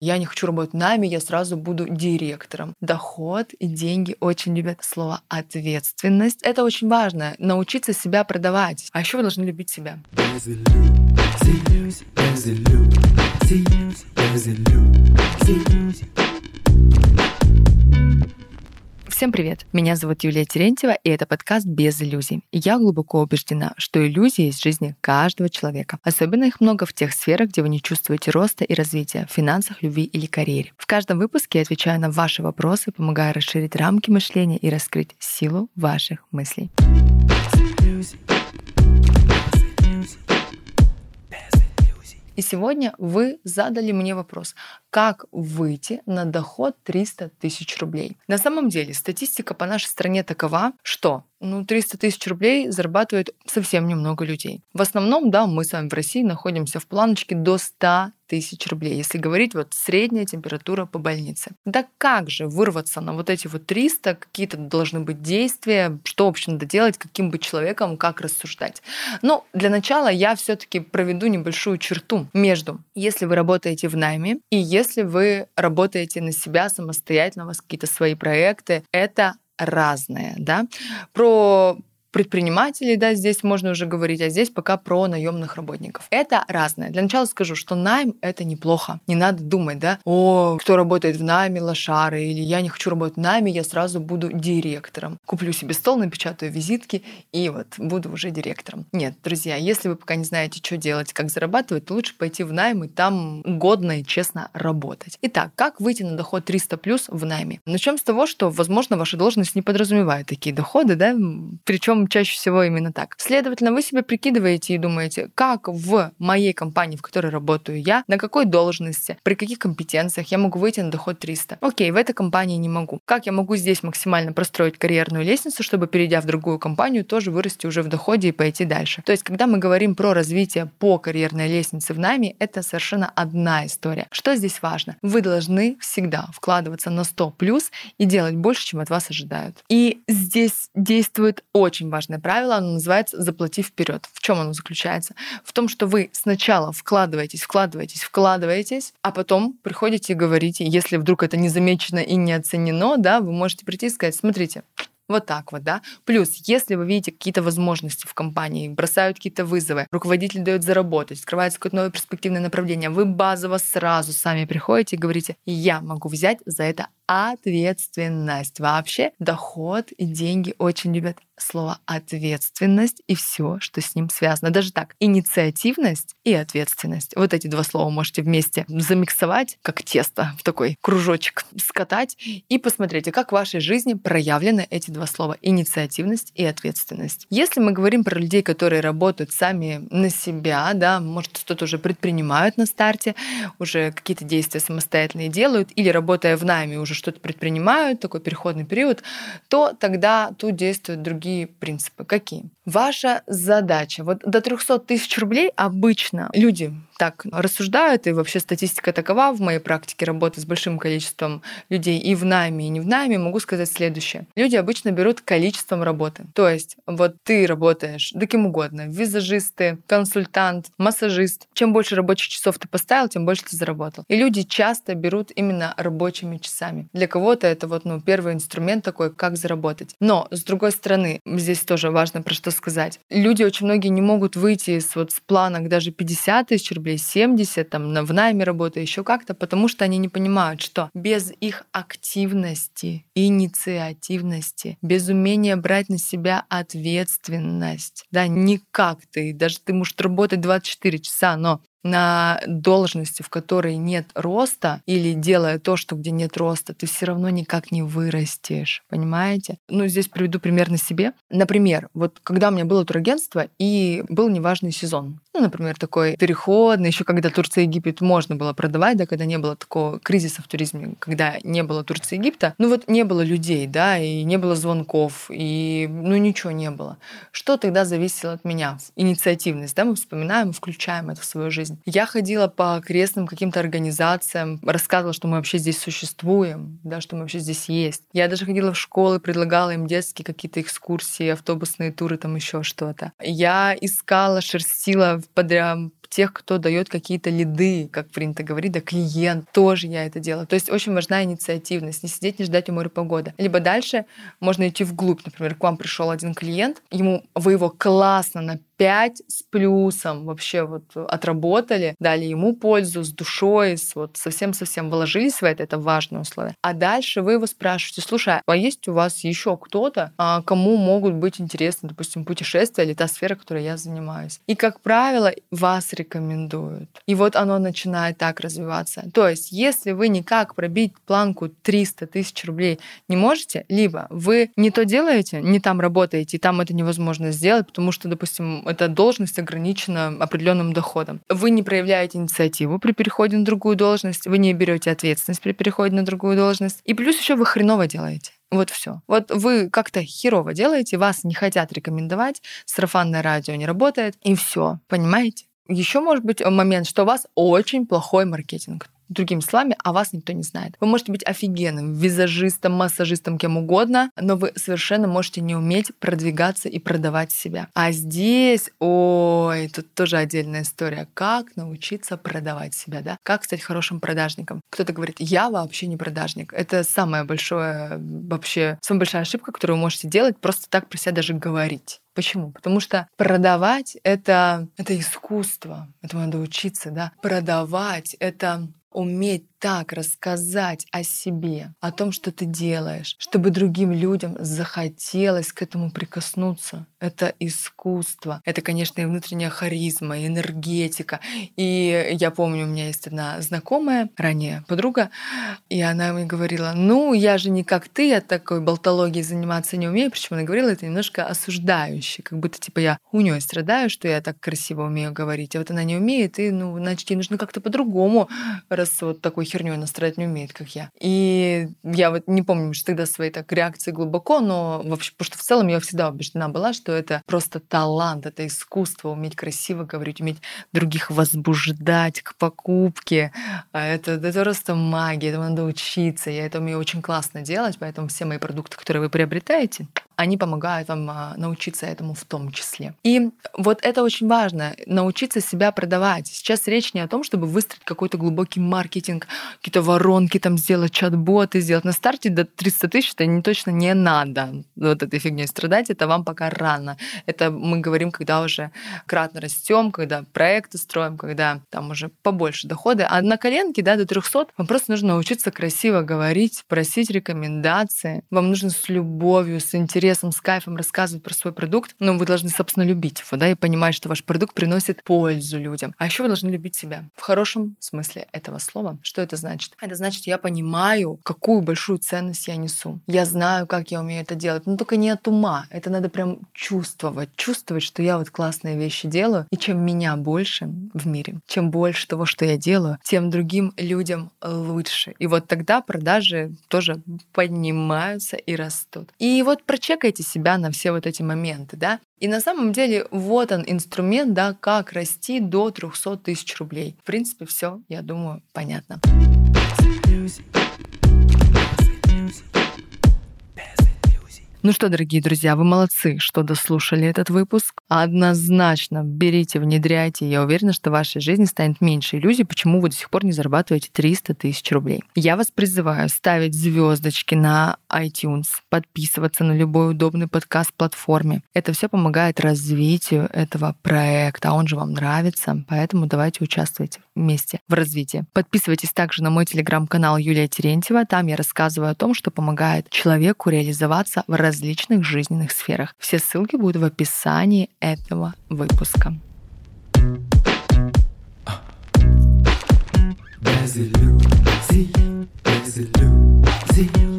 Я не хочу работать нами, я сразу буду директором. Доход и деньги очень любят слово ответственность. Это очень важно. Научиться себя продавать. А еще вы должны любить себя. Всем привет! Меня зовут Юлия Терентьева, и это подкаст «Без иллюзий». Я глубоко убеждена, что иллюзии есть в жизни каждого человека. Особенно их много в тех сферах, где вы не чувствуете роста и развития, в финансах, любви или карьере. В каждом выпуске я отвечаю на ваши вопросы, помогая расширить рамки мышления и раскрыть силу ваших мыслей. И сегодня вы задали мне вопрос, как выйти на доход 300 тысяч рублей. На самом деле статистика по нашей стране такова, что ну, 300 тысяч рублей зарабатывает совсем немного людей. В основном, да, мы с вами в России находимся в планочке до 100 тысяч рублей, если говорить вот средняя температура по больнице. Да как же вырваться на вот эти вот 300, какие-то должны быть действия, что, в общем, надо делать, каким быть человеком, как рассуждать. Но для начала я все таки проведу небольшую черту между, если вы работаете в найме и если вы работаете на себя самостоятельно, у вас какие-то свои проекты, это разное, да. Про предпринимателей, да, здесь можно уже говорить, а здесь пока про наемных работников. Это разное. Для начала скажу, что найм — это неплохо. Не надо думать, да, о, кто работает в найме, лошары, или я не хочу работать в найме, я сразу буду директором. Куплю себе стол, напечатаю визитки и вот буду уже директором. Нет, друзья, если вы пока не знаете, что делать, как зарабатывать, то лучше пойти в найм и там годно и честно работать. Итак, как выйти на доход 300 плюс в найме? Начнем с того, что, возможно, ваша должность не подразумевает такие доходы, да, причем чаще всего именно так. Следовательно, вы себе прикидываете и думаете, как в моей компании, в которой работаю я, на какой должности, при каких компетенциях я могу выйти на доход 300. Окей, в этой компании не могу. Как я могу здесь максимально простроить карьерную лестницу, чтобы, перейдя в другую компанию, тоже вырасти уже в доходе и пойти дальше. То есть, когда мы говорим про развитие по карьерной лестнице в найме, это совершенно одна история. Что здесь важно? Вы должны всегда вкладываться на 100 плюс и делать больше, чем от вас ожидают. И здесь действует очень важное правило, оно называется «заплати вперед». В чем оно заключается? В том, что вы сначала вкладываетесь, вкладываетесь, вкладываетесь, а потом приходите и говорите, если вдруг это не замечено и не оценено, да, вы можете прийти и сказать, смотрите, вот так вот, да. Плюс, если вы видите какие-то возможности в компании, бросают какие-то вызовы, руководитель дает заработать, открывается какое-то новое перспективное направление, вы базово сразу сами приходите и говорите, я могу взять за это ответственность. Вообще доход и деньги очень любят слово ответственность и все, что с ним связано. Даже так, инициативность и ответственность. Вот эти два слова можете вместе замиксовать, как тесто, в такой кружочек скатать и посмотрите, как в вашей жизни проявлены эти два слова инициативность и ответственность. Если мы говорим про людей, которые работают сами на себя, да, может, что-то уже предпринимают на старте, уже какие-то действия самостоятельные делают, или работая в найме уже что-то предпринимают, такой переходный период, то тогда тут действуют другие принципы. Какие? Ваша задача. Вот до 300 тысяч рублей обычно люди так рассуждают, и вообще статистика такова в моей практике работы с большим количеством людей и в найме, и не в найме, могу сказать следующее. Люди обычно берут количеством работы. То есть вот ты работаешь да кем угодно, визажисты, консультант, массажист. Чем больше рабочих часов ты поставил, тем больше ты заработал. И люди часто берут именно рабочими часами. Для кого-то это вот ну, первый инструмент такой, как заработать. Но, с другой стороны, здесь тоже важно про что сказать. Люди очень многие не могут выйти с, вот, с плана даже 50 тысяч рублей, рублей 70, там, в найме работа, еще как-то, потому что они не понимают, что без их активности, инициативности, без умения брать на себя ответственность, да, никак ты, даже ты можешь работать 24 часа, но на должности, в которой нет роста, или делая то, что где нет роста, ты все равно никак не вырастешь, понимаете? Ну, здесь приведу пример на себе. Например, вот когда у меня было турагентство, и был неважный сезон, ну, например, такой переходный, еще когда Турция и Египет можно было продавать, да, когда не было такого кризиса в туризме, когда не было Турции и Египта, ну вот не было людей, да, и не было звонков, и ну ничего не было. Что тогда зависело от меня? Инициативность, да, мы вспоминаем, включаем это в свою жизнь. Я ходила по окрестным каким-то организациям, рассказывала, что мы вообще здесь существуем, да, что мы вообще здесь есть. Я даже ходила в школы, предлагала им детские какие-то экскурсии, автобусные туры, там еще что-то. Я искала, шерстила подряд тех, кто дает какие-то лиды, как принято говорить, да, клиент, тоже я это делаю. То есть очень важна инициативность, не сидеть, не ждать у моря погоды. Либо дальше можно идти вглубь. Например, к вам пришел один клиент, ему вы его классно на 5 с плюсом вообще вот отработали, дали ему пользу с душой, с вот совсем-совсем вложились в это, это важное условие. А дальше вы его спрашиваете, слушай, а есть у вас еще кто-то, а, кому могут быть интересны, допустим, путешествия или та сфера, которой я занимаюсь? И, как правило, вас рекомендуют. И вот оно начинает так развиваться. То есть, если вы никак пробить планку 300 тысяч рублей не можете, либо вы не то делаете, не там работаете, и там это невозможно сделать, потому что, допустим, эта должность ограничена определенным доходом. Вы не проявляете инициативу при переходе на другую должность, вы не берете ответственность при переходе на другую должность. И плюс еще вы хреново делаете. Вот все. Вот вы как-то херово делаете, вас не хотят рекомендовать, сарафанное радио не работает, и все. Понимаете? Еще может быть момент, что у вас очень плохой маркетинг. Другими словами, о вас никто не знает. Вы можете быть офигенным визажистом, массажистом, кем угодно, но вы совершенно можете не уметь продвигаться и продавать себя. А здесь, ой, тут тоже отдельная история. Как научиться продавать себя, да? Как стать хорошим продажником? Кто-то говорит, я вообще не продажник. Это самая большая, вообще, самая большая ошибка, которую вы можете делать, просто так про себя даже говорить. Почему? Потому что продавать это, это искусство, этому надо учиться, да. Продавать это уметь так рассказать о себе, о том, что ты делаешь, чтобы другим людям захотелось к этому прикоснуться. Это искусство. Это, конечно, и внутренняя харизма, и энергетика. И я помню, у меня есть одна знакомая, ранее подруга, и она мне говорила, ну, я же не как ты, я такой болтологией заниматься не умею. Причем она говорила это немножко осуждающе, как будто типа я у нее страдаю, что я так красиво умею говорить, а вот она не умеет, и, ну, значит, ей нужно как-то по-другому, раз вот такой херню она страдать не умеет, как я. И я вот не помню что тогда свои так реакции глубоко, но вообще, потому что в целом я всегда убеждена была, что это просто талант, это искусство, уметь красиво говорить, уметь других возбуждать к покупке. А это, это просто магия, этому надо учиться. Я это умею очень классно делать, поэтому все мои продукты, которые вы приобретаете, они помогают вам а, научиться этому в том числе. И вот это очень важно, научиться себя продавать. Сейчас речь не о том, чтобы выстроить какой-то глубокий маркетинг, какие-то воронки там сделать, чат-боты сделать. На старте до 300 тысяч это не, точно не надо. Вот этой фигней страдать, это вам пока рано. Это мы говорим, когда уже кратно растем, когда проекты строим, когда там уже побольше доходы. А на коленке, да, до 300 вам просто нужно научиться красиво говорить, просить рекомендации. Вам нужно с любовью, с интересом интересом, с кайфом рассказывать про свой продукт, но вы должны, собственно, любить его, да, и понимать, что ваш продукт приносит пользу людям. А еще вы должны любить себя в хорошем смысле этого слова. Что это значит? Это значит, я понимаю, какую большую ценность я несу. Я знаю, как я умею это делать, но только не от ума. Это надо прям чувствовать, чувствовать, что я вот классные вещи делаю, и чем меня больше в мире, чем больше того, что я делаю, тем другим людям лучше. И вот тогда продажи тоже поднимаются и растут. И вот про чекайте себя на все вот эти моменты, да. И на самом деле вот он инструмент, да, как расти до 300 тысяч рублей. В принципе, все, я думаю, понятно. Ну что, дорогие друзья, вы молодцы, что дослушали этот выпуск. Однозначно берите, внедряйте. Я уверена, что в вашей жизни станет меньше иллюзий, почему вы до сих пор не зарабатываете 300 тысяч рублей. Я вас призываю ставить звездочки на iTunes, подписываться на любой удобный подкаст-платформе. Это все помогает развитию этого проекта, а он же вам нравится, поэтому давайте участвуйте месте в развитии. Подписывайтесь также на мой телеграм-канал Юлия Терентьева. Там я рассказываю о том, что помогает человеку реализоваться в различных жизненных сферах. Все ссылки будут в описании этого выпуска. Без иллюзий, без иллюзий.